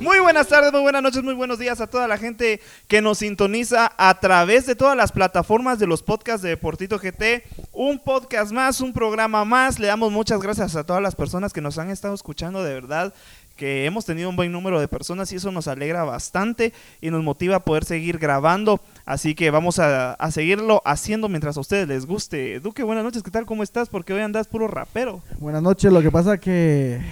Muy buenas tardes, muy buenas noches, muy buenos días a toda la gente que nos sintoniza a través de todas las plataformas de los podcasts de Deportito GT. Un podcast más, un programa más. Le damos muchas gracias a todas las personas que nos han estado escuchando, de verdad que hemos tenido un buen número de personas y eso nos alegra bastante y nos motiva a poder seguir grabando. Así que vamos a, seguirlo haciendo mientras a ustedes les guste. Duque, buenas noches, ¿qué tal? ¿Cómo estás? Porque hoy andas puro rapero. Buenas noches, lo que pasa que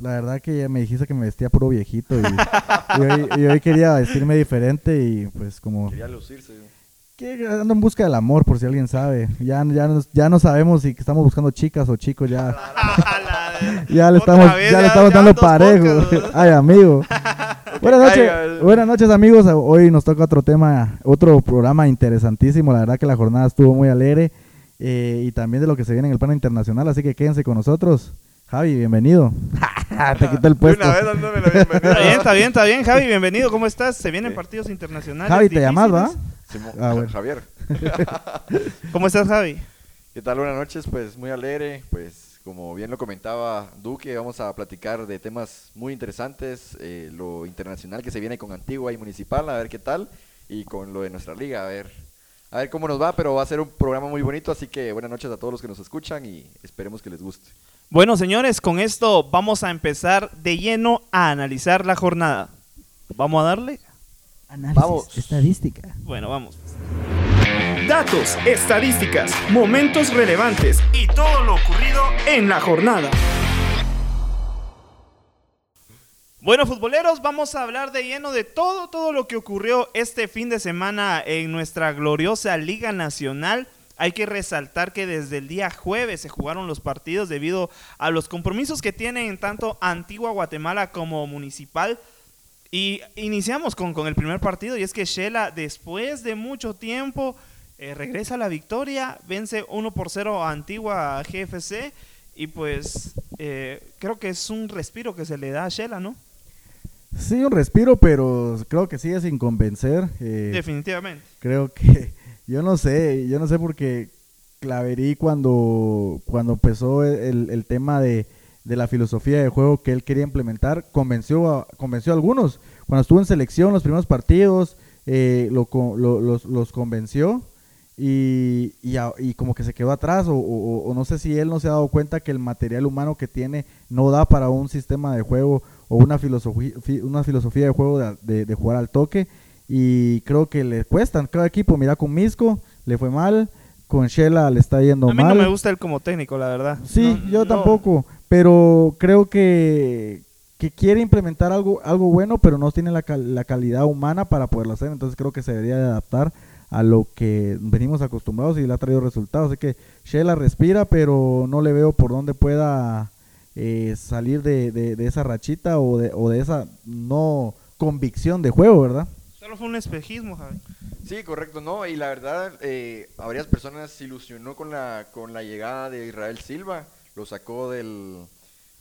la verdad que ya me dijiste que me vestía puro viejito y, y hoy, y hoy quería vestirme diferente y pues como Quería lucirse. que ando en busca del amor por si alguien sabe. Ya, ya, no- ya no sabemos si estamos buscando chicas o chicos ya. Ya le estamos, vez, ya le estamos dando parejo. Ay, amigo. buenas noches, buenas noches, amigos. Hoy nos toca otro tema, otro programa interesantísimo. La verdad que la jornada estuvo muy alegre eh, y también de lo que se viene en el plano internacional. Así que quédense con nosotros. Javi, bienvenido. Te quito el De puesto. una vez dándome la bienvenida. Está bien, está bien, está bien, Javi, bienvenido. ¿Cómo estás? Se vienen partidos internacionales. Javi, ¿te llamas, va? Simón- Ah, bueno. Javier. ¿Cómo estás, Javi? ¿Qué tal? Buenas noches, pues muy alegre. Pues como bien lo comentaba Duque, vamos a platicar de temas muy interesantes. eh, lo internacional que se viene con Antigua y Municipal, a ver qué tal. Y con lo de nuestra liga, a ver. A ver cómo nos va, pero va a ser un programa muy bonito, así que buenas noches a todos los que nos escuchan y esperemos que les guste. Bueno, señores, con esto vamos a empezar de lleno a analizar la jornada. ¿Vamos a darle? Análisis, Vamos. estadística. Bueno, vamos. Datos, estadísticas, momentos relevantes y todo lo ocurrido en la jornada. Bueno, futboleros, vamos a hablar de lleno de todo, todo lo que ocurrió este fin de semana en nuestra gloriosa Liga Nacional. Hay que resaltar que desde el día jueves se jugaron los partidos debido a los compromisos que tienen tanto Antigua Guatemala como Municipal. Y iniciamos con, con el primer partido y es que Shela, después de mucho tiempo, eh, regresa a la victoria, vence 1 por 0 a Antigua GFC y pues eh, creo que es un respiro que se le da a Shela, ¿no? Sí, un respiro, pero creo que sigue sin convencer. eh, Definitivamente. creo que yo no sé, yo no sé porque Claverí cuando, cuando empezó el, el tema de, de la filosofía de juego que él quería implementar, convenció a, convenció a algunos. Cuando estuvo en selección los primeros partidos, eh, lo lo- los, los convenció y, y, a- y como que se quedó atrás o, o- no sé si él no se ha dado cuenta que el material humano que tiene no da para un sistema de juego o una filosofía, fi- una filosofía de juego de- de jugar al toque y creo que le cuestan cada equipo, mira con Misco le fue mal, con Shela le está yendo a mí mal. no me gusta él como técnico, la verdad. Sí, No, yo no. tampoco, pero creo que, que quiere implementar algo, algo bueno, pero no tiene la, cal- la calidad humana para poderlo hacer, entonces creo que se debería de adaptar a lo que venimos acostumbrados y le ha traído resultados. Así que Shela respira, pero no le veo por dónde pueda eh, salir de, de- de esa rachita o de, o de esa no convicción de juego, ¿verdad? Fue un espejismo, Javi. Sí, correcto, ¿no? Y la verdad, eh, a varias personas se ilusionó con la, con la llegada de Israel Silva, lo sacó del,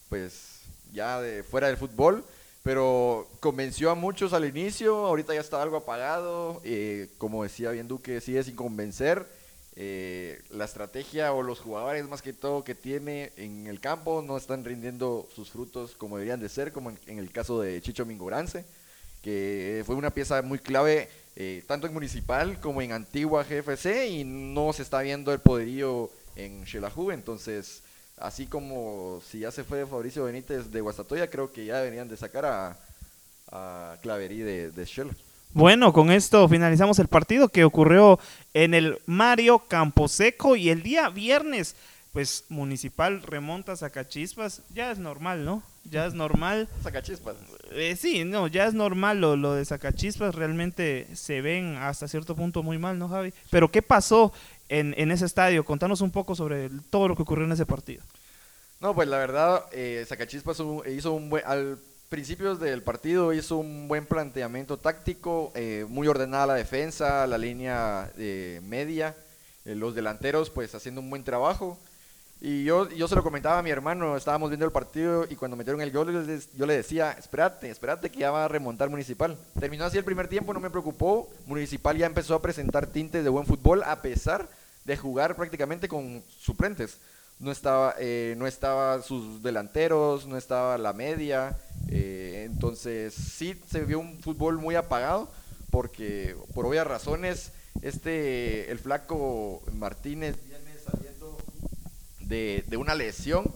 pues, ya de fuera del fútbol, pero convenció a muchos al inicio, ahorita ya está algo apagado, eh, como decía bien Duque, sigue sin convencer, eh, la estrategia o los jugadores más que todo que tiene en el campo no están rindiendo sus frutos como deberían de ser, como en, en el caso de Chicho Mingorance que fue una pieza muy clave eh, tanto en Municipal como en Antigua GFC y no se está viendo el poderío en Xelajú, entonces así como si ya se fue Fabricio Benítez de Guastatoya, creo que ya deberían de sacar a, a Claverí de, de Xela. Bueno, con esto finalizamos el partido que ocurrió en el Mario Camposeco y el día viernes, pues Municipal remonta a Zacachispas, ya es normal, ¿no? Ya es normal. Sacachispas. Eh, sí, no, ya es normal lo, lo de Sacachispas, realmente se ven hasta cierto punto muy mal, ¿no, Javi? Pero ¿qué pasó en, en ese estadio? Contanos un poco sobre el- todo lo que ocurrió en ese partido. No, pues la verdad, eh, Sacachispas hizo un buen, al principios del partido hizo un buen planteamiento táctico, eh, muy ordenada la defensa, la línea eh, media, eh, los delanteros pues haciendo un buen trabajo. Y yo, yo se lo comentaba a mi hermano, estábamos viendo el partido y cuando metieron el gol yo le decía, espérate, espérate que ya va a remontar Municipal. Terminó así el primer tiempo, no me preocupó, Municipal ya empezó a presentar tintes de buen fútbol a pesar de jugar prácticamente con suplentes. No estaba, eh, no estaba sus delanteros, no estaba la media, eh, entonces sí se vio un fútbol muy apagado porque por obvias razones este el flaco Martínez de, de una lesión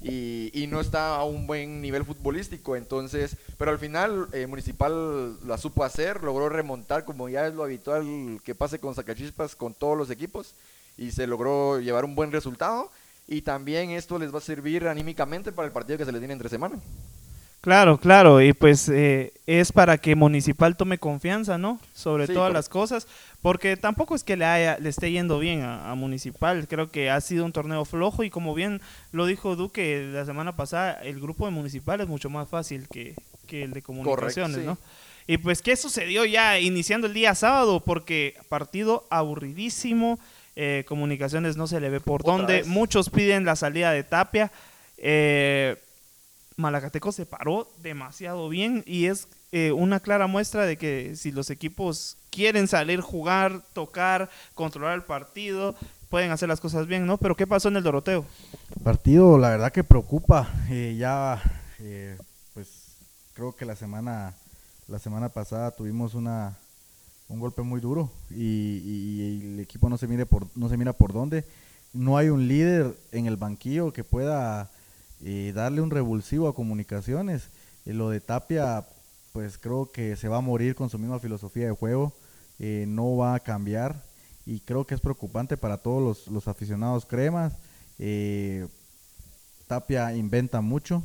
y, y no está a un buen nivel futbolístico. Entonces, pero al final eh, Municipal la supo hacer, logró remontar como ya es lo habitual que pase con Sacachispas con todos los equipos y se logró llevar un buen resultado. Y también esto les va a servir anímicamente para el partido que se les viene entre semana. Claro, claro, y pues eh, es para que Municipal tome confianza, ¿no? Sobre Sí, todas las cosas, porque tampoco es que le, haya, le esté yendo bien a, a Municipal, creo que ha sido un torneo flojo y como bien lo dijo Duque la semana pasada, el grupo de Municipal es mucho más fácil que, que el de comunicaciones, sí. ¿no? Y pues, ¿qué sucedió ya iniciando el día sábado? Porque partido aburridísimo, eh, comunicaciones no se le ve por Otra dónde, vez. muchos piden la salida de Tapia. Eh, Malacateco se paró demasiado bien y es eh, una clara muestra de que si los equipos quieren salir, jugar, tocar, controlar el partido, pueden hacer las cosas bien, ¿no? Pero ¿qué pasó en el Doroteo? Partido, la verdad que preocupa. eh, ya, eh, pues creo que la semana, la semana pasada tuvimos una un golpe muy duro y, y- el equipo no se mire por, no se mira por dónde. No hay un líder en el banquillo que pueda eh, darle un revulsivo a comunicaciones. Eh, lo de Tapia, pues creo que se va a morir con su misma filosofía de juego. eh, no va a cambiar y creo que es preocupante para todos los, los aficionados cremas. Eh, Tapia inventa mucho,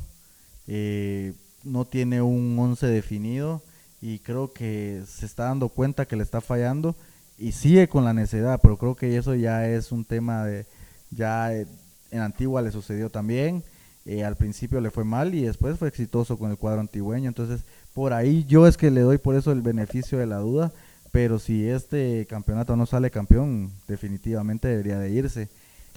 eh, no tiene un once definido y creo que se está dando cuenta que le está fallando y sigue con la necedad, pero creo que eso ya es un tema de, ya en Antigua le sucedió también, eh, al principio le fue mal y después fue exitoso con el cuadro antigüeño, entonces por ahí yo es que le doy por eso el beneficio de la duda, pero si este campeonato no sale campeón, definitivamente debería de irse.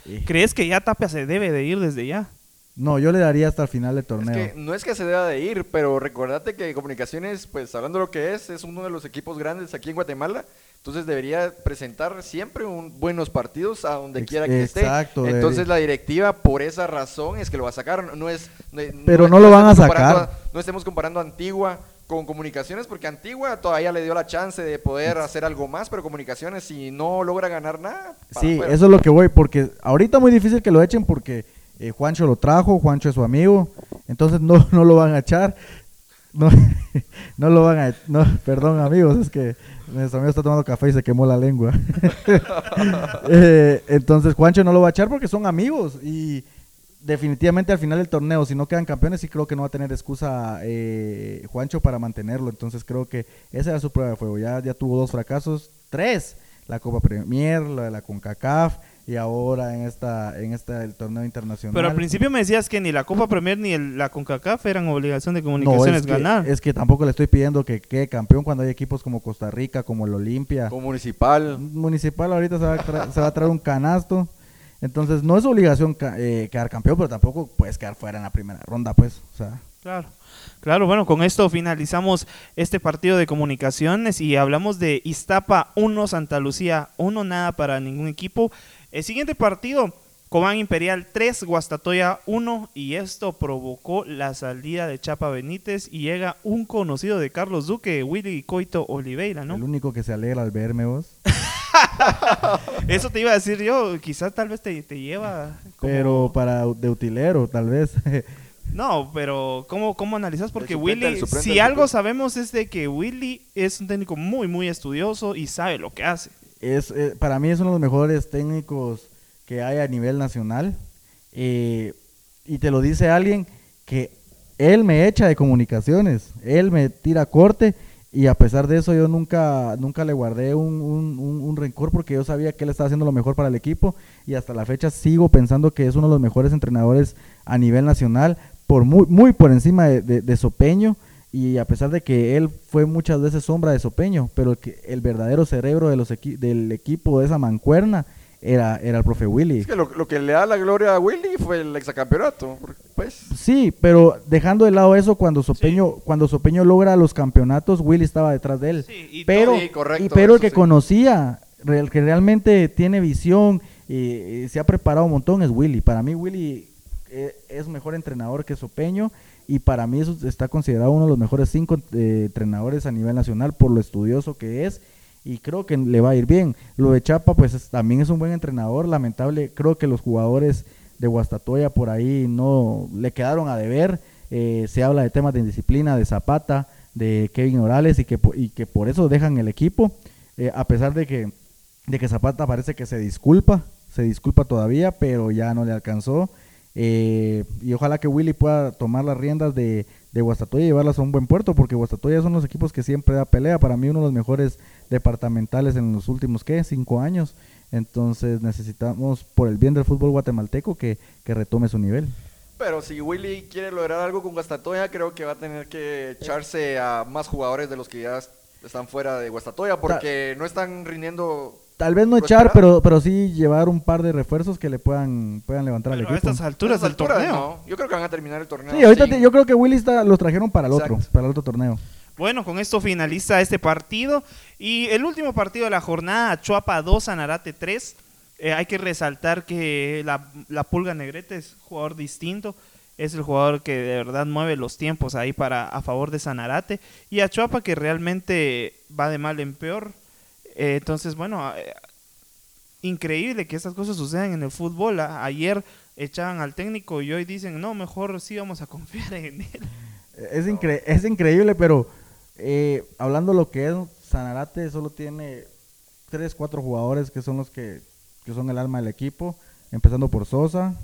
Eh, ¿Crees que ya Tapia se debe de ir desde ya? no, yo le daría hasta el final del Es torneo. que no es que se deba de ir, pero recordate que Comunicaciones, pues hablando de lo que es, es uno de los equipos grandes aquí en Guatemala. Entonces debería presentar siempre un, buenos partidos a donde quiera que exacto, esté. Entonces debería. la directiva, por esa razón, es que lo va a sacar. No es, no- Pero no lo van a sacar. no estemos comparando a Antigua con Comunicaciones, porque Antigua todavía le dio la chance de poder hacer algo más, pero Comunicaciones, si no logra ganar nada, Sí, eso es lo que voy, porque ahorita muy difícil que lo echen porque eh, Juancho lo trajo, Juancho es su amigo, entonces no, no lo van a echar. No, no lo van a no, perdón amigos, es que nuestro amigo está tomando café y se quemó la lengua. Eh, entonces Juancho no lo va a echar porque son amigos y definitivamente al final del torneo, si no quedan campeones, sí creo que no va a tener excusa eh, Juancho para mantenerlo. Entonces creo que esa era su prueba de fuego. Ya, ya tuvo dos fracasos, tres, la Copa Premier, la de la CONCACAF y ahora en esta, en esta el torneo internacional. Pero al principio me decías que ni la Copa Premier ni el- la CONCACAF eran obligación de no, comunicaciones es que, ganar. es que tampoco le estoy pidiendo que quede campeón cuando hay equipos como Costa Rica, como el Olimpia. Con Municipal. Municipal ahorita se va, a tra- se va a traer un canasto. Entonces no es obligación ca- eh, quedar campeón, pero tampoco puedes quedar fuera en la primera ronda, pues. O sea, Claro, claro, bueno, con esto finalizamos este partido de comunicaciones y hablamos de Iztapa 1, Santa Lucía 1, nada para ningún equipo. El siguiente partido, Cobán Imperial 3, Guastatoya 1 y esto provocó la salida de Chapa Benítez y llega un conocido de Carlos Duque, Willy Coito Oliveira, el ¿no? único que se alegra al verme vos. Eso te iba a decir yo, quizás tal vez te, te lleva... como- Pero para de utilero, tal vez. No, pero ¿cómo, cómo analizas? Porque El suplente, Willy, el suplente, si el algo sabemos es de que Willy es un técnico muy, muy estudioso y sabe lo que hace. Es eh, Para mí es uno de los mejores técnicos que hay a nivel nacional. Eh, y te lo dice alguien que él me echa de comunicaciones, él me tira corte y a pesar de eso yo nunca, nunca le guardé un, un, un, rencor porque yo sabía que él estaba haciendo lo mejor para el equipo y hasta la fecha sigo pensando que es uno de los mejores entrenadores a nivel nacional, por muy, muy por encima de, de, Sopeño y a pesar de que él fue muchas veces sombra de Sopeño, pero el, que, el verdadero cerebro de los del equipo de esa mancuerna era, era el profe Willy. Es que lo, que le da la gloria a Willy fue el exacampeonato, pues. Sí, pero dejando de lado eso, cuando Sopeño, cuando Sopeño logra los campeonatos, Willy estaba detrás de él. y pero, y pero el que conocía, el que realmente tiene visión y, se ha preparado un montón es Willy. Para mí Willy eh, es mejor entrenador que Sopeño y para mí eso está considerado uno de los mejores cinco eh, entrenadores a nivel nacional por lo estudioso que es y creo que le va a ir bien. Lo de Chapa, pues también es un buen entrenador. Lamentable, creo que los jugadores de Guastatoya por ahí no le quedaron a deber. Eh, se habla de temas de indisciplina, de Zapata, de Kevin Morales y que, y que por eso dejan el equipo. Eh, a pesar de que, de que Zapata parece que se disculpa, se disculpa todavía, pero ya no le alcanzó. Eh, y ojalá que Willy pueda tomar las riendas de, de Guastatoya y llevarlas a un buen puerto, porque Guastatoya son los equipos que siempre da pelea. Para mí, uno de los mejores departamentales en los últimos, ¿qué? Cinco años. Entonces, necesitamos, por el bien del fútbol guatemalteco, que, que retome su nivel. Pero si Willy quiere lograr algo con Guastatoya, creo que va a tener que echarse a más jugadores de los que ya están fuera de Guastatoya, porque no están rindiendo Tal vez no echar, pero, pero sí llevar un par de refuerzos que le puedan, puedan levantar al equipo. a estas alturas del torneo. Yo creo que van a terminar el torneo. Sí, ahorita yo creo que Willy está, los trajeron para el otro, para el otro torneo. Bueno, con esto finaliza este partido. Y el último partido de la jornada, Chuapa 2, Anarate 3. Eh, hay que resaltar que la, la, Pulga Negrete es jugador distinto. Es el jugador que de verdad mueve los tiempos ahí para a favor de Sanarate. Y a Chuapa que realmente va de mal en peor eh, entonces, bueno, eh, increíble que estas cosas sucedan en el fútbol. Ayer echaban al técnico y hoy dicen, no, mejor sí vamos a confiar en él. Es, increíble, pero eh, hablando lo que es, Sanarate solo tiene tres, cuatro jugadores que son los que son el alma del equipo, empezando por Sosa,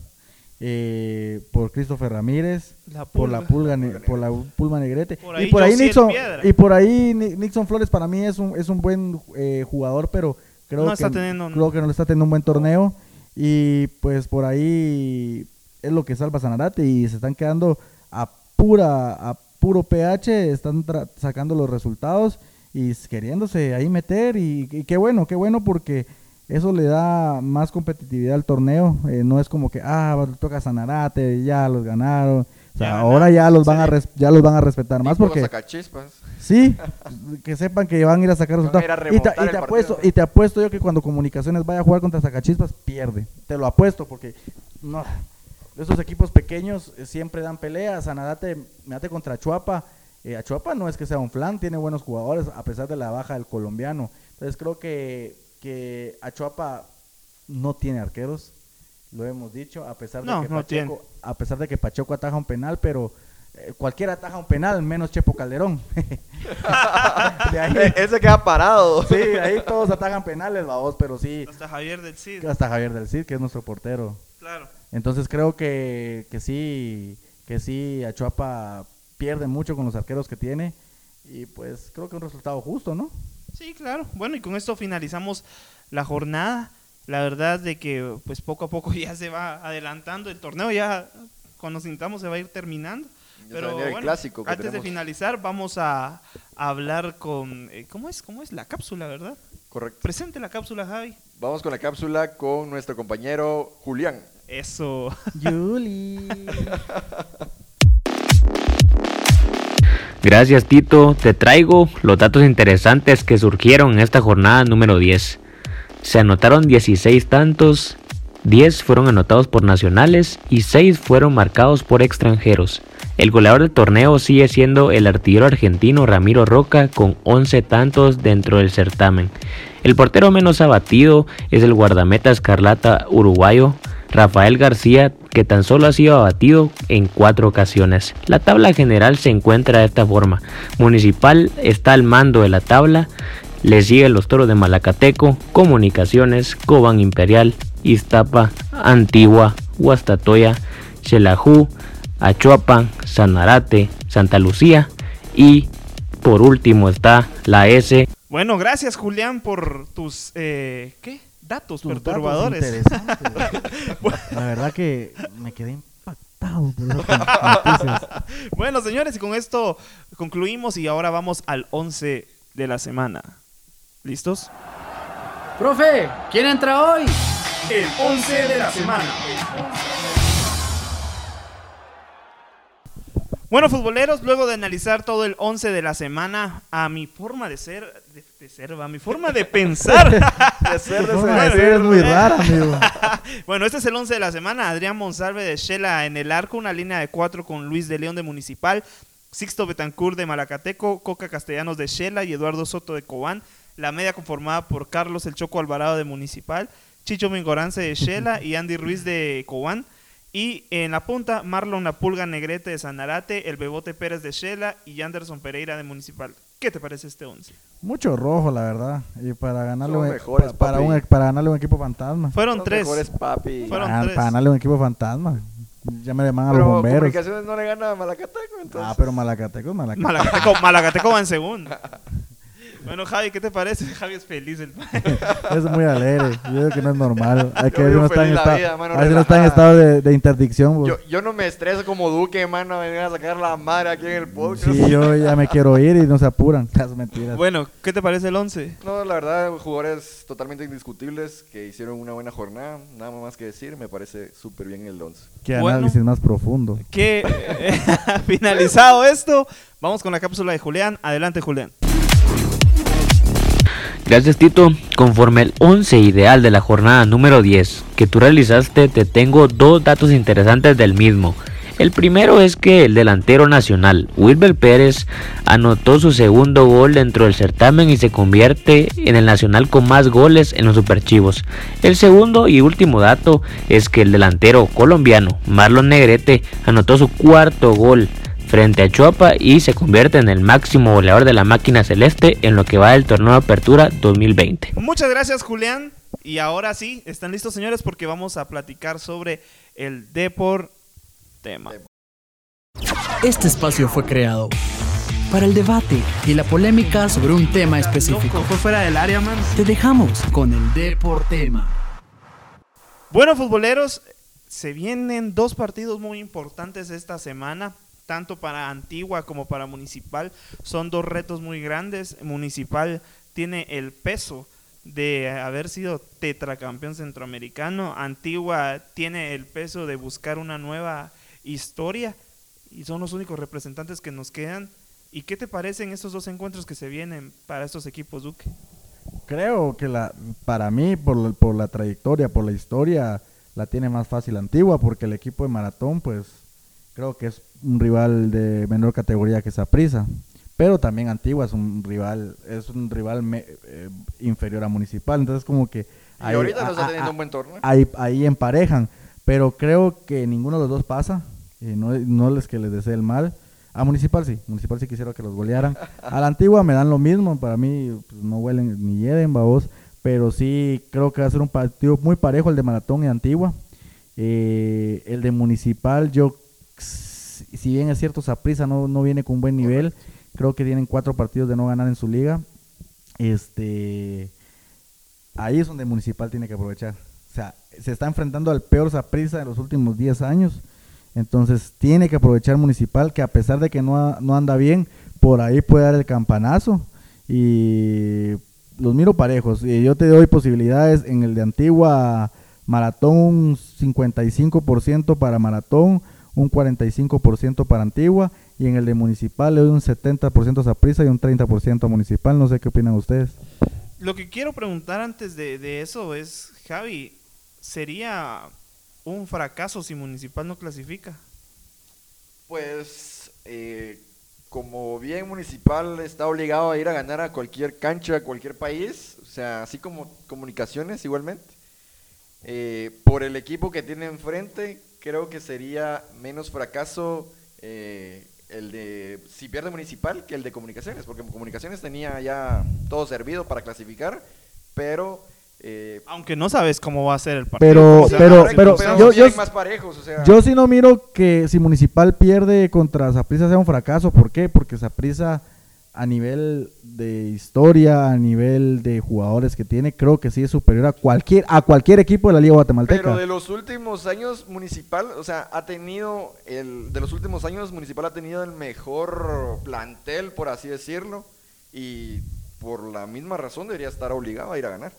eh, por Christopher Ramírez, por la pulga, por la pulma negrete. Y por ahí Nixon y por ahí Nixon Flores para mí es un es un buen eh, jugador, pero creo que creo que no le está teniendo un buen torneo. Y pues por ahí es lo que salva Sanarate y se están quedando a pura a puro pH, están sacando los resultados y queriéndose ahí meter y, y qué bueno, qué bueno porque eso le da más competitividad al torneo. Eh, no es como que, ah, toca Sanarate, ya los ganaron. O sea, ahora ya los van a ya los van a respetar más porque sí, que sepan que van a ir a sacar resultados. y, te, y te apuesto y te apuesto yo que cuando Comunicaciones vaya a jugar contra Sacachispas pierde. Te lo apuesto porque no esos equipos pequeños eh, siempre dan peleas. Sanarate, mate contra Chuapa. Eh, a Chuapa no es que sea un flan, tiene buenos jugadores a pesar de la baja del colombiano. Entonces creo que que Achuapa no tiene arqueros, lo hemos dicho, a pesar de que Pacheco, a pesar de que Pacheco ataja un penal, pero eh, cualquiera ataja un penal, menos Chepo Calderón. E-, ese queda parado. sí, ahí todos atajan penales, pero sí. Hasta Javier del Cid. Hasta Javier del Cid, que es nuestro portero. Claro. Entonces creo que, que sí, que sí, Achuapa pierde mucho con los arqueros que tiene. Y pues creo que un resultado justo, ¿no? Sí, claro. Bueno, y con esto finalizamos la jornada. La verdad de que pues poco a poco ya se va adelantando el torneo, ya cuando sintamos se va a ir terminando. Pero bueno, clásico antes de finalizar vamos a, hablar con eh, ¿cómo es? ¿Cómo es la cápsula, verdad? Correcto. Presente la cápsula, Javi. Vamos con la cápsula con nuestro compañero Julián. Eso. Juli. Gracias Tito, te traigo los datos interesantes que surgieron en esta jornada número 10. Se anotaron 16 tantos, 10 fueron anotados por nacionales y 6 fueron marcados por extranjeros. El goleador del torneo sigue siendo el artillero argentino Ramiro Roca con 11 tantos dentro del certamen. El portero menos abatido es el guardameta escarlata uruguayo Rafael García, que tan solo ha sido abatido en cuatro ocasiones. La tabla general se encuentra de esta forma. Municipal está al mando de la tabla, le siguen los toros de Malacateco, Comunicaciones, Cobán Imperial, Iztapa, Antigua, Huastatoya, Xelajú, Achuapa, Sanarate, Santa Lucía y por último está la S. Bueno, gracias Julián por tus eh, ¿qué? Datos Tus datos perturbadores. interesantes. La verdad que me quedé impactado bueno, señores, y con esto concluimos y ahora vamos al 11 de la semana. ¿Listos? Profe, ¿quién entra hoy? El 11 de la semana. Bueno, futboleros, luego de analizar todo el 11 de la semana, a mi forma de ser, de, ser, va, mi forma de pensar. De ser, de forma de ser. ser es muy rara, amigo. bueno, este es el 11 de la semana. Adrián Monsalve de Shela en el arco, una línea de cuatro con Luis de León de Municipal, Sixto Betancourt de Malacateco, Coca Castellanos de Shela y Eduardo Soto de Cobán. La media conformada por Carlos El Choco Alvarado de Municipal, Chicho Mingorance de Shela y Andy Ruiz de Cobán. Y en la punta, Marlon La Pulga Negrete de Sanarate, El Bebote Pérez de Shela y Anderson Pereira de Municipal. ¿Qué te parece este 11? Mucho rojo, la verdad. Y para ganarle, Son un, mejores, pa- para, papi. un, para ganarle un equipo fantasma. Fueron Los tres. mejores, papi. Fueron Ah, tres. para ganarle un equipo fantasma. Ya me llaman a los Pero bomberos. comunicaciones no le gana a Malacateco, entonces. Ah, pero Malacateco es Malacateco. Malacateco, Malacateco va en segunda. Bueno, Javi, ¿qué te parece? Javi es feliz. El... Es muy alegre. Yo creo que no es normal. Hay que no está en vida, mano, no está en estado de, de interdicción. Yo, yo no me estreso como Duque, mano, a venir a sacar la madre aquí en el podcast. Sí, yo ya me quiero ir y no se apuran. Es mentira. Bueno, ¿qué te parece el 11? No, la verdad, jugadores totalmente indiscutibles que hicieron una buena jornada. Nada más que decir, me parece súper bien el 11. Qué bueno. análisis más profundo. Que eh, finalizado esto, vamos con la cápsula de Julián. Adelante, Julián. Gracias Tito. Conforme el 11 ideal de la jornada número 10 que tú realizaste, te tengo dos datos interesantes del mismo. El primero es que el delantero nacional, Wilber Pérez, anotó su segundo gol dentro del certamen y se convierte en el nacional con más goles en los superchivos. El segundo y último dato es que el delantero colombiano, Marlon Negrete, anotó su cuarto gol frente a Chuapa y se convierte en el máximo goleador de la máquina celeste en lo que va del torneo de apertura 2020. Muchas gracias, Julián. Y ahora sí, ¿están listos, señores? Porque vamos a platicar sobre el Depor tema. Este espacio fue creado para el debate y la polémica sobre un tema específico. Fue fuera del área, man. Te dejamos con el Deportema. Bueno, futboleros, se vienen dos partidos muy importantes esta semana, tanto para Antigua como para Municipal. Son dos retos muy grandes. Municipal tiene el peso de haber sido tetracampeón centroamericano. Antigua tiene el peso de buscar una nueva historia y son los únicos representantes que nos quedan. ¿Y qué te parecen estos dos encuentros que se vienen para estos equipos, Duque? Creo que la, para mí, por, por la trayectoria, por la historia, la tiene más fácil Antigua, porque el equipo de Maratón, pues, creo que es un rival de menor categoría que Saprissa. Pero también Antigua es un rival, es un rival me- eh, inferior a Municipal. Entonces, como que Y ahí- ahorita no está a- teniendo a- un buen torneo. ahí, ahí emparejan. Pero creo que ninguno de los dos pasa. Y no, no es que les desee el mal. A Municipal sí. Municipal sí quisiera que los golearan. A la Antigua me dan lo mismo. Para mí pues, no huelen ni hieden, babos. Pero sí creo que va a ser un partido muy parejo el de Maratón y Antigua. Eh, el de Municipal, yo, si bien es cierto, Saprissa no, no viene con buen nivel. Creo que tienen cuatro partidos de no ganar en su liga. Este ahí es donde Municipal tiene que aprovechar. O sea, se está enfrentando al peor Saprissa de los últimos 10 años. Entonces tiene que aprovechar Municipal, que a pesar de que no, no anda bien, por ahí puede dar el campanazo. Y los miro parejos. Y yo te doy posibilidades en el de Antigua Maratón, un 55% para Maratón, un 45% para Antigua. Y en el de Municipal le doy un 70% a Saprissa y un 30% a Municipal. No sé qué opinan ustedes. Lo que quiero preguntar antes de, de eso es, Javi, ¿sería un fracaso si Municipal no clasifica? Pues, eh, como bien municipal está obligado a ir a ganar a cualquier cancha, a cualquier país, o sea, así como comunicaciones igualmente. Eh, por el equipo que tiene enfrente, creo que sería menos fracaso eh, el de si pierde municipal que el de comunicaciones, porque comunicaciones tenía ya todo servido para clasificar, pero Eh, Aunque no sabes cómo va a ser el partido. Pero, O sea, pero, pero, pero yo, yo, tienen más parejos, o sea, yo sí no miro que si Municipal pierde contra Saprissa sea un fracaso. ¿Por qué? Porque Saprissa a nivel de historia, a nivel de jugadores que tiene, creo que sí es superior a cualquier a cualquier equipo de la Liga Guatemalteca. Pero de los últimos años, Municipal, o sea, ha tenido, el, de los últimos años, Municipal ha tenido el mejor plantel, por así decirlo, y por la misma razón debería estar obligado a ir a ganar.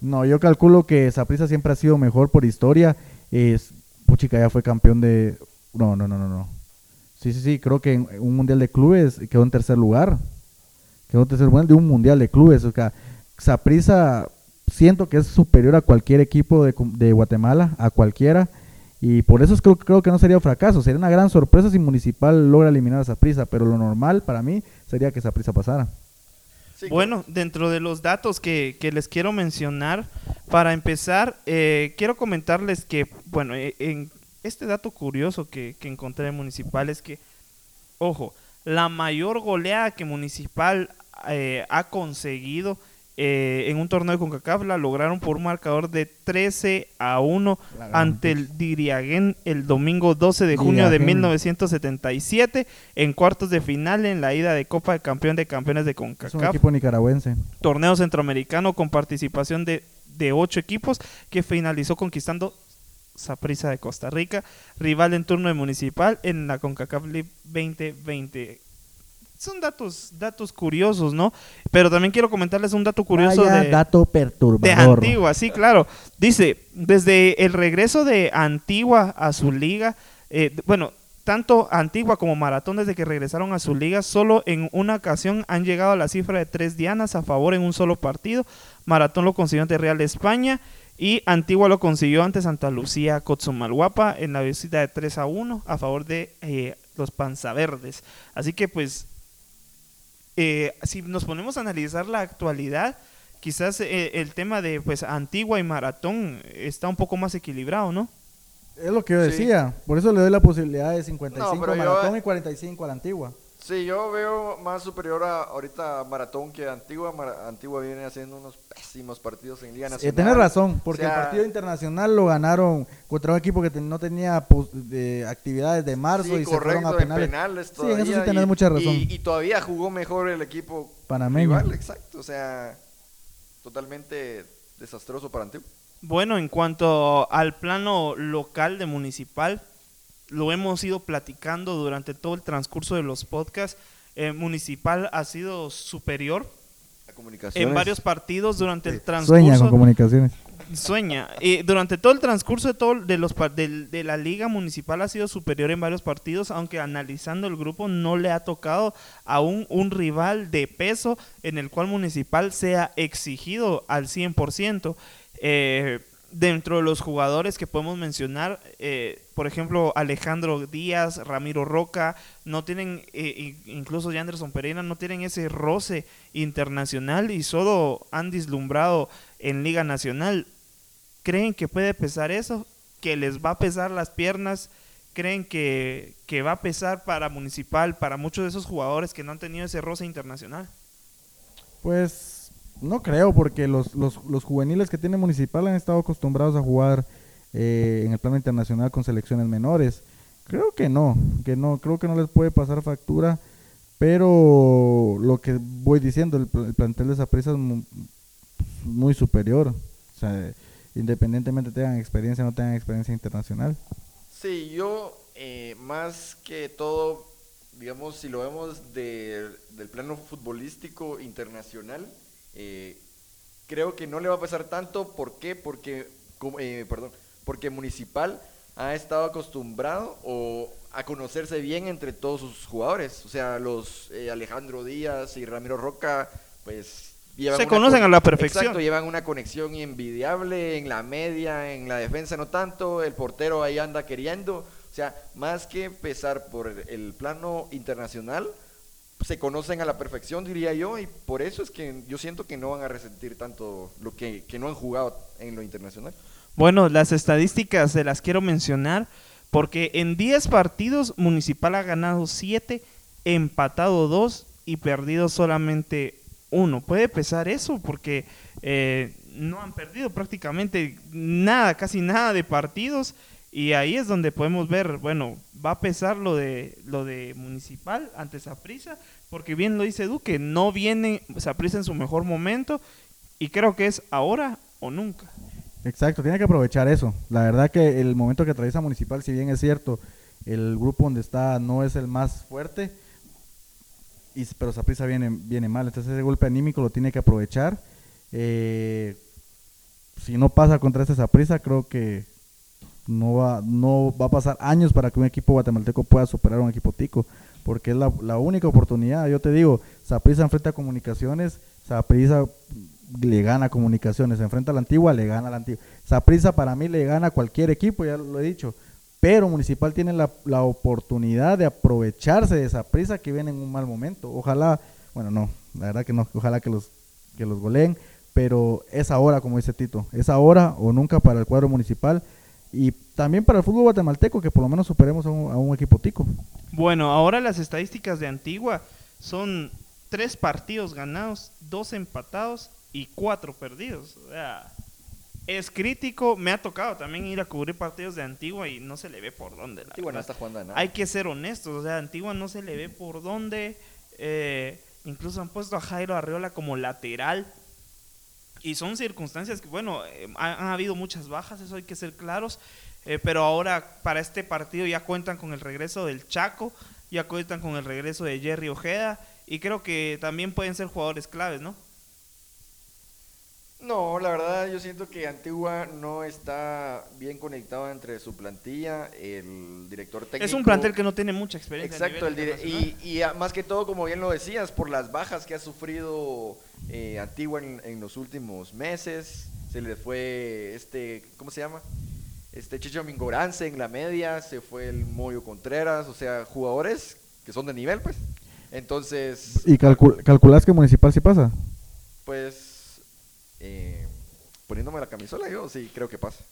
No, yo calculo que Saprissa siempre ha sido mejor por historia. Es, puchica, ya fue campeón de... No, no, no, no, no. Sí, sí, sí, creo que en un mundial de clubes quedó en tercer lugar. Quedó tercer lugar de un mundial de clubes. O sea, Saprissa siento que es superior a cualquier equipo de, de Guatemala, a cualquiera. Y por eso es que creo que no sería fracaso. Sería una gran sorpresa si Municipal logra eliminar a Saprissa. Pero lo normal para mí sería que Saprissa pasara. Bueno, dentro de los datos que, que les quiero mencionar, para empezar, eh, quiero comentarles que, bueno, eh, en este dato curioso que, que encontré en Municipal es que, ojo, la mayor goleada que Municipal eh, ha conseguido eh, en un torneo de CONCACAF la lograron por un marcador de 13 a 1 La gran ante el Diriagén el domingo 12 de junio de Diriagén. 1977 en cuartos de final en la ida de Copa de Campeón de Campeones de Es un CONCACAF equipo nicaragüense. torneo centroamericano con participación de, de ocho equipos que finalizó conquistando Saprissa de Costa Rica, rival en turno de Municipal en la CONCACAF League 2020. Son datos, datos curiosos, ¿no? Pero también quiero comentarles un dato curioso Vaya de, dato de perturbador. Antigua, sí, claro. Dice, desde el regreso de Antigua a su liga, eh, bueno, tanto Antigua como Maratón desde que regresaron a su liga, solo en una ocasión han llegado a la cifra de tres dianas a favor en un solo partido. Maratón lo consiguió ante Real de España y Antigua lo consiguió ante Santa Lucía Cotzumalguapa en la visita de 3 a 1 a favor de eh, los panzaverdes. Así que pues eh, si nos ponemos a analizar la actualidad, quizás eh, el tema de pues Antigua y Maratón está un poco más equilibrado, ¿no? Es lo que yo Sí. decía. Por eso le doy la posibilidad de 55 No, a yo- Maratón y 45 a la Antigua. Sí, yo veo más superior a ahorita Maratón que Antigua. Antigua viene haciendo unos pésimos partidos en Liga Eh, Nacional. tenés razón, porque O sea, el partido internacional lo ganaron contra un equipo que te- no tenía de actividades de marzo sí, y se fueron correcto, a en penales. Sí, en eso sí tenés y- mucha razón. Y, y todavía jugó mejor el equipo Panameño. rival, exacto. O sea, totalmente desastroso para Antigua. Bueno, en cuanto al plano local de Municipal, lo hemos ido platicando durante todo el transcurso de los podcasts. Eh, Municipal ha sido superior en varios partidos durante el Sueña transcurso. con comunicaciones. Sueña. Y durante todo el transcurso de, todo, de, los, del- de la liga municipal ha sido superior en varios partidos, aunque analizando el grupo no le ha tocado aún un rival de peso en el cual municipal sea exigido al 100%. Eh, dentro de los jugadores que podemos mencionar, eh, por ejemplo, Alejandro Díaz, Ramiro Roca, no tienen, eh, incluso Anderson Pereira, no tienen ese roce internacional y solo han deslumbrado en Liga Nacional. ¿Creen que puede pesar eso? ¿Que les va a pesar las piernas? ¿Creen que, que va a pesar para Municipal, para muchos de esos jugadores que no han tenido ese roce internacional? Pues no creo, porque los, los, los juveniles que tiene Municipal han estado acostumbrados a jugar eh, en el plano internacional con selecciones menores. Creo que no, que no, creo que no les puede pasar factura, pero lo que voy diciendo, el, pl- el plantel de Saprissa es mu- muy superior. O sea, independientemente tengan experiencia o no tengan experiencia internacional. Sí, yo eh, más que todo, digamos, si lo vemos de- del plano futbolístico internacional, eh, creo que no le va a pesar tanto. ¿Por qué? Porque, como- eh, perdón, porque Municipal ha estado acostumbrado o a conocerse bien entre todos sus jugadores. O sea, los eh, Alejandro Díaz y Ramiro Roca, pues llevan Se conocen con- a la perfección. Exacto, llevan una conexión envidiable en la media, en la defensa no tanto, el portero ahí anda queriendo, o sea, más que pesar por el plano internacional, se conocen a la perfección, diría yo, y por eso es que yo siento que no van a resentir tanto lo que, que no han jugado en lo internacional. Bueno, las estadísticas se las quiero mencionar porque en 10 partidos Municipal ha ganado 7, empatado 2 y perdido solamente uno. Puede pesar eso porque eh, no han perdido prácticamente nada, casi nada de partidos. Y ahí es donde podemos ver, bueno, va a pesar lo de lo de Municipal ante Saprissa, porque bien lo dice Duque, no viene Saprissa en su mejor momento y creo que es ahora o nunca. Exacto, tiene que aprovechar eso. La verdad que el momento que atraviesa Municipal, si bien es cierto, el grupo donde está no es el más fuerte, y, pero Saprissa viene, viene mal. Entonces ese golpe anímico lo tiene que aprovechar. Eh, si no pasa contra esta Saprissa, creo que no va, no va a pasar años para que un equipo guatemalteco pueda superar a un equipo tico, porque es la, la única oportunidad. Yo te digo, Saprissa enfrenta a comunicaciones, Saprissa le gana a comunicaciones, enfrenta a la antigua, le gana a la antigua. Saprissa para mí le gana a cualquier equipo, ya lo he dicho. Pero Municipal tiene la, la oportunidad de aprovecharse de esa prisa que viene en un mal momento. Ojalá, bueno, no, la verdad que no, ojalá que los, que los goleen, pero es ahora, como dice Tito, es ahora o nunca para el cuadro municipal y también para el fútbol guatemalteco, que por lo menos superemos a un, a un equipo tico. Bueno, ahora las estadísticas de Antigua son tres partidos ganados, dos empatados y cuatro perdidos. O sea, es crítico. Me ha tocado también ir a cubrir partidos de Antigua y no se le ve por dónde. la Antigua no está jugando a nada. Hay que ser honestos. O sea, Antigua no se le ve por dónde. eh, incluso han puesto a Jairo Arreola como lateral. Y son circunstancias que, bueno, eh, ha- han, habido muchas bajas, eso hay que ser claros. eh, pero ahora para este partido ya cuentan con el regreso del Chaco, ya cuentan con el regreso de Jerry Ojeda. Y creo que también pueden ser jugadores claves, ¿no? No, la verdad yo siento que Antigua no está bien conectado entre su plantilla, el director técnico. Es un plantel que no tiene mucha experiencia. Exacto, el y, y a- más que todo, como bien lo decías, por las bajas que ha sufrido eh, Antigua en, en los últimos meses, se le fue este, ¿cómo se llama? Este Chicho Mingorance en la media, se fue el Moyo Contreras, o sea, jugadores que son de nivel, pues. Entonces, ¿Y calcul calculas que Municipal sí pasa? pues, eh, poniéndome la camisola, yo sí creo que pasa.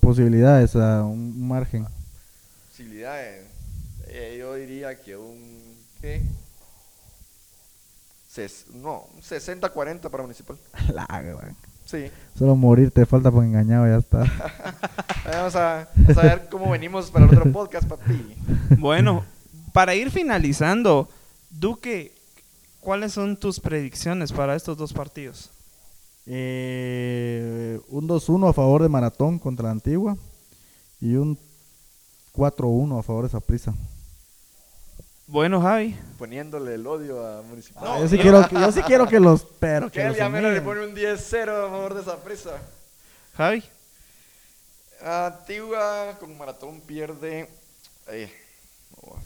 Posibilidades a un margen. Posibilidades. Eh, yo diría que un. ¿Qué? Ses- no, un 60-40 para Municipal. La gran. Sí. Solo morir te falta por engañado, ya está. Vamos a, vamos a ver cómo venimos para el otro podcast, papi. Bueno, para ir finalizando, Duque, ¿cuáles son tus predicciones para estos dos partidos? Eh, un 2-1 a favor de Maratón contra la Antigua y un 4-1 a favor de Saprissa. Bueno, Javi. Poniéndole el odio a Municipal. No, yo, sí quiero, yo sí quiero que los... Pero que él los ya menos le pone un 10-0 a favor de esa prisa. Javi. Antigua con Maratón pierde. eh,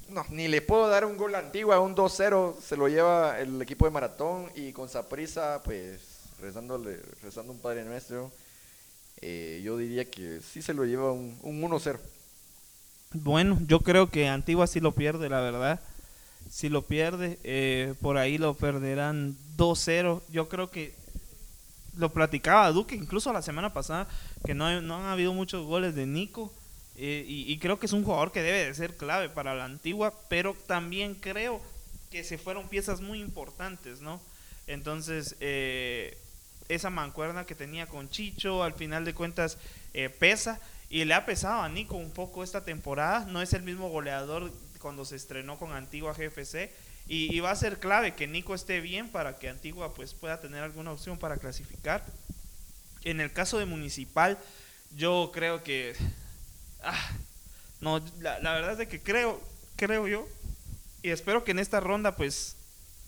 no, ni le puedo dar un gol a Antigua, un 2-0 se lo lleva el equipo de Maratón y con Saprisa, pues rezándole, rezando un Padre Nuestro, eh, yo diría que sí se lo lleva un, un 1-0. Bueno, yo creo que Antigua sí lo pierde, la verdad. Si lo pierde, eh, por ahí lo perderán 2-0. Yo creo que lo platicaba Duque incluso la semana pasada, que no, no han habido muchos goles de Nico. eh, y, y creo que es un jugador que debe de ser clave para la Antigua, pero también creo que se fueron piezas muy importantes, ¿no? Entonces, eh, esa mancuerna que tenía con Chicho, al final de cuentas, eh, pesa. Y le ha pesado a Nico un poco esta temporada. No es el mismo goleador cuando se estrenó con Antigua GFC. Y, va a ser clave que Nico esté bien para que Antigua pues, pueda tener alguna opción para clasificar. En el caso de Municipal, yo creo que... ah, no, la, la verdad es de que creo, creo yo, y espero que en esta ronda pues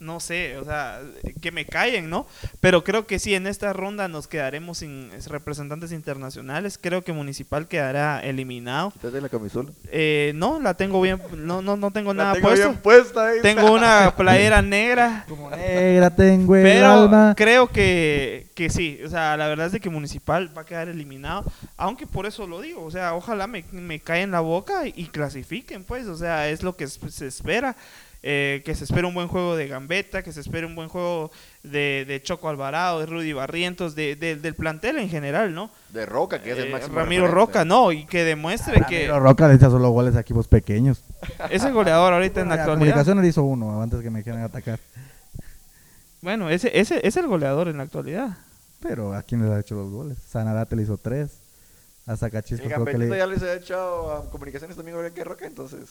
no sé, o sea, que me callen, ¿no? Pero creo que sí, en esta ronda nos quedaremos sin representantes internacionales. Creo que Municipal quedará eliminado. Quítate la camisola. Eh, no, la tengo bien, no, no, no tengo La nada tengo puesto. bien puesta ahí. Tengo una playera negra. Como negra tengo el Pero alma. creo que, que sí, o sea, la verdad es de que Municipal va a quedar eliminado, aunque por eso lo digo, o sea, ojalá me, me cae en la boca y, y clasifiquen, pues, o sea, es lo que se espera, eh, que se espera un buen juego de Gambetta, que se espera un buen juego de, de Choco Alvarado, de Rudy Barrientos, de, de- del plantel en general, ¿no? De Roca, que es el Eh, máximo. Ramiro referente. Roca, no, y que demuestre que Ramiro Roca le echa solo goles a equipos pequeños. es el goleador ahorita en la actualidad. Comunicaciones le hizo uno antes que me quieran atacar. Bueno, ese, ese es el goleador en la actualidad. Pero ¿a quién le ha hecho los goles? Sanarate le hizo tres. A creo que le... ya les ha echado a comunicaciones también ahora que Roca, entonces.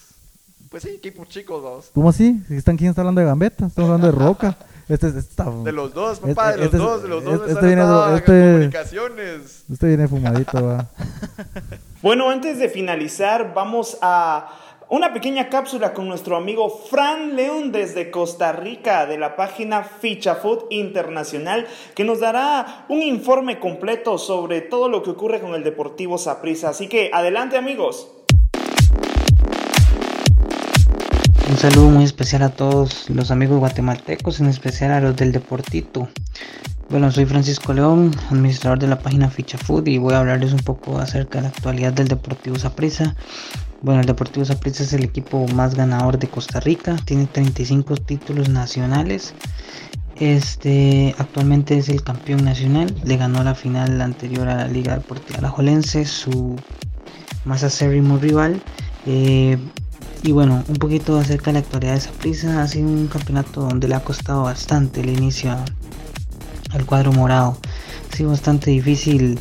Pues sí, equipos chicos, vamos. ¿Cómo así? ¿Están, ¿Quién está hablando de Gambetta? Estamos hablando de Roca. Este, este está... De los dos, Este- papá, de los este- dos, de los dos. este están viene- este- comunicaciones. Este viene fumadito, va. Bueno, antes de finalizar, vamos a una pequeña cápsula con nuestro amigo Fran León desde Costa Rica de la página Ficha Food Internacional que nos dará un informe completo sobre todo lo que ocurre con el Deportivo Saprissa. Así que adelante amigos. Un saludo muy especial a todos los amigos guatemaltecos, en especial a los del Deportito. Bueno, soy Francisco León, administrador de la página Ficha Food y voy a hablarles un poco acerca de la actualidad del Deportivo Saprissa. Bueno, el Deportivo Saprissa es el equipo más ganador de Costa Rica, tiene 35 títulos nacionales. Este actualmente es el campeón nacional, le ganó la final anterior a la Liga Deportiva Alajuelense, su más acérrimo rival. Eh, y bueno, un poquito acerca de la actualidad de Saprissa. Ha sido un campeonato donde le ha costado bastante el inicio al cuadro morado. Ha sido bastante difícil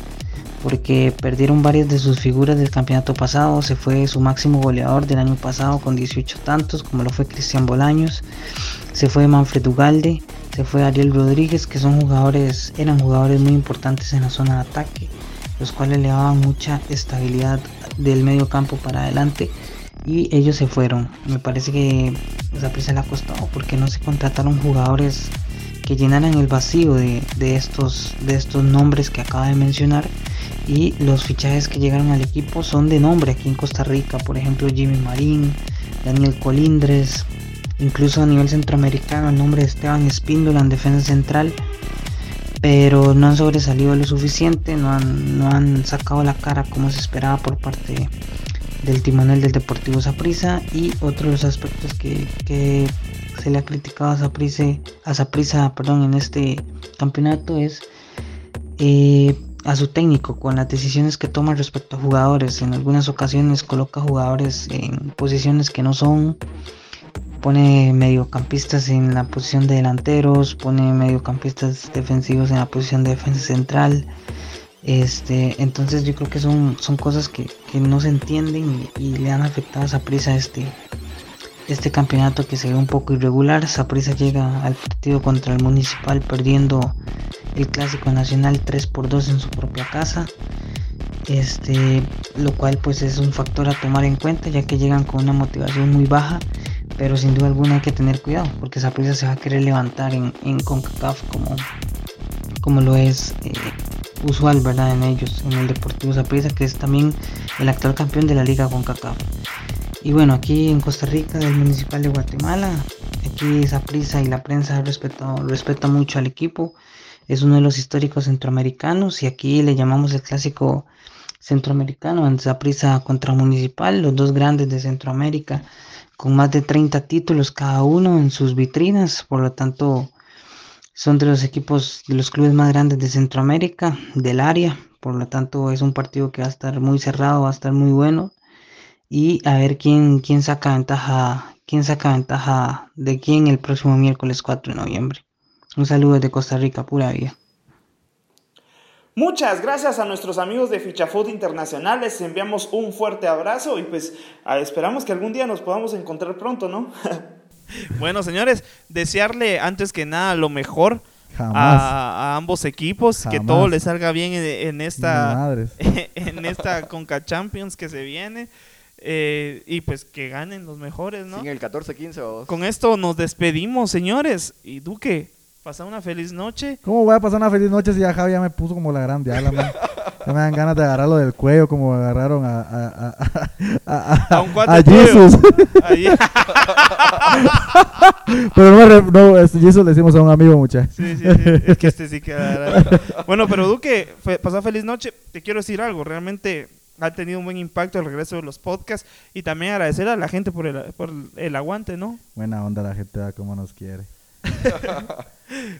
porque perdieron varias de sus figuras del campeonato pasado. Se fue su máximo goleador del año pasado con 18 tantos, como lo fue Cristian Bolaños. Se fue Manfred Ugalde. Se fue Ariel Rodríguez, que son jugadores, eran jugadores muy importantes en la zona de ataque, los cuales le daban mucha estabilidad del medio campo para adelante y ellos se fueron. Me parece que esa prisa le ha costado porque no se contrataron jugadores que llenaran el vacío de, de estos, de estos nombres que acaba de mencionar. Y los fichajes que llegaron al equipo son de nombre aquí en Costa Rica. Por ejemplo, Jimmy Marín, Daniel Colindres, incluso a nivel centroamericano el nombre de Esteban Espíndola en defensa central. Pero no han sobresalido lo suficiente, no han, no han sacado la cara como se esperaba por parte de del timonel del Deportivo Saprissa y otro de los aspectos que, que se le ha criticado a Saprissa, a Saprissa perdón, en este campeonato es eh, a su técnico con las decisiones que toma respecto a jugadores. En algunas ocasiones coloca jugadores en posiciones que no son, pone mediocampistas en la posición de delanteros, pone mediocampistas defensivos en la posición de defensa central. Este, entonces yo creo que son, son cosas que, que no se entienden y, le han afectado a Saprissa este, este campeonato que se ve un poco irregular. Saprissa llega al partido contra el Municipal perdiendo el clásico nacional 3 por 2 en su propia casa. Este, lo cual pues es un factor a tomar en cuenta ya que llegan con una motivación muy baja, pero sin duda alguna hay que tener cuidado porque Saprissa se va a querer levantar en, en CONCACAF como, como lo es eh, usual, ¿verdad? En ellos, en el Deportivo Saprissa, que es también el actual campeón de la Liga CONCACAF. Y bueno, aquí en Costa Rica, del Municipal de Guatemala, aquí Saprissa y la prensa respeta mucho al equipo. Es uno de los históricos centroamericanos y aquí le llamamos el clásico centroamericano, en Saprissa contra Municipal, los dos grandes de Centroamérica, con más de 30 títulos cada uno en sus vitrinas, por lo tanto son de los equipos, de los clubes más grandes de Centroamérica, del área. Por lo tanto, es un partido que va a estar muy cerrado, va a estar muy bueno. Y a ver quién, quién saca ventaja, quién saca ventaja de quién el próximo miércoles 4 de noviembre. Un saludo desde Costa Rica, pura vida. Muchas gracias a nuestros amigos de Fichafood Internacional, les enviamos un fuerte abrazo y pues ah, esperamos que algún día nos podamos encontrar pronto, ¿no? bueno, señores, desearle antes que nada lo mejor a, a ambos equipos, que todo les salga bien en, en esta en esta Conca Champions que se viene eh, y pues que ganen los mejores, ¿no? Sin el 14-15 o Con esto nos despedimos, señores. Y Duque, pasa una feliz noche. ¿Cómo voy a pasar una feliz noche si ya Javi ya me puso como la grande ala, Ya me dan ganas de agarrarlo del cuello como agarraron a... A, a, a, a, un cuate. Jesus. Pero no, re- no Jesus le decimos a un amigo, muchachos. Sí, sí, sí. Es que este sí queda. Bueno, pero Duque, fe- pasa feliz noche. Te quiero decir algo. Realmente ha tenido un buen impacto el regreso de los podcasts. Y también agradecer a la gente por el, por el aguante, ¿no? Buena onda la gente, como nos quiere.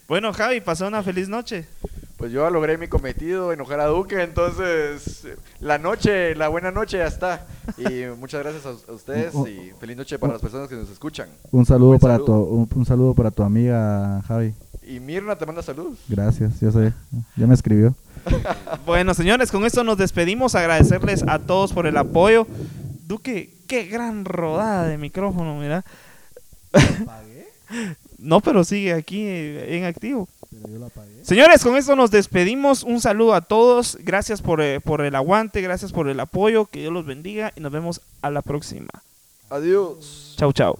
Bueno, Javi, pasó una feliz noche. Pues yo logré mi cometido, enojar a Duque, entonces la noche, la buena noche ya está. Y muchas gracias a, a ustedes y feliz noche para las personas que nos escuchan. Un saludo para saludo. tu un, un saludo para tu amiga Javi. Y Mirna te manda saludos. Gracias, yo sé. Ya me escribió. Bueno, señores, con esto nos despedimos. Agradecerles a todos por el apoyo. Duque, qué gran rodada de micrófono, mira. no, pero sigue aquí eh, en activo. Señores, con esto nos despedimos. Un saludo a todos. Gracias por, eh, por el aguante, gracias por el apoyo. Que Dios los bendiga y nos vemos a la próxima. Adiós. Chau, chau.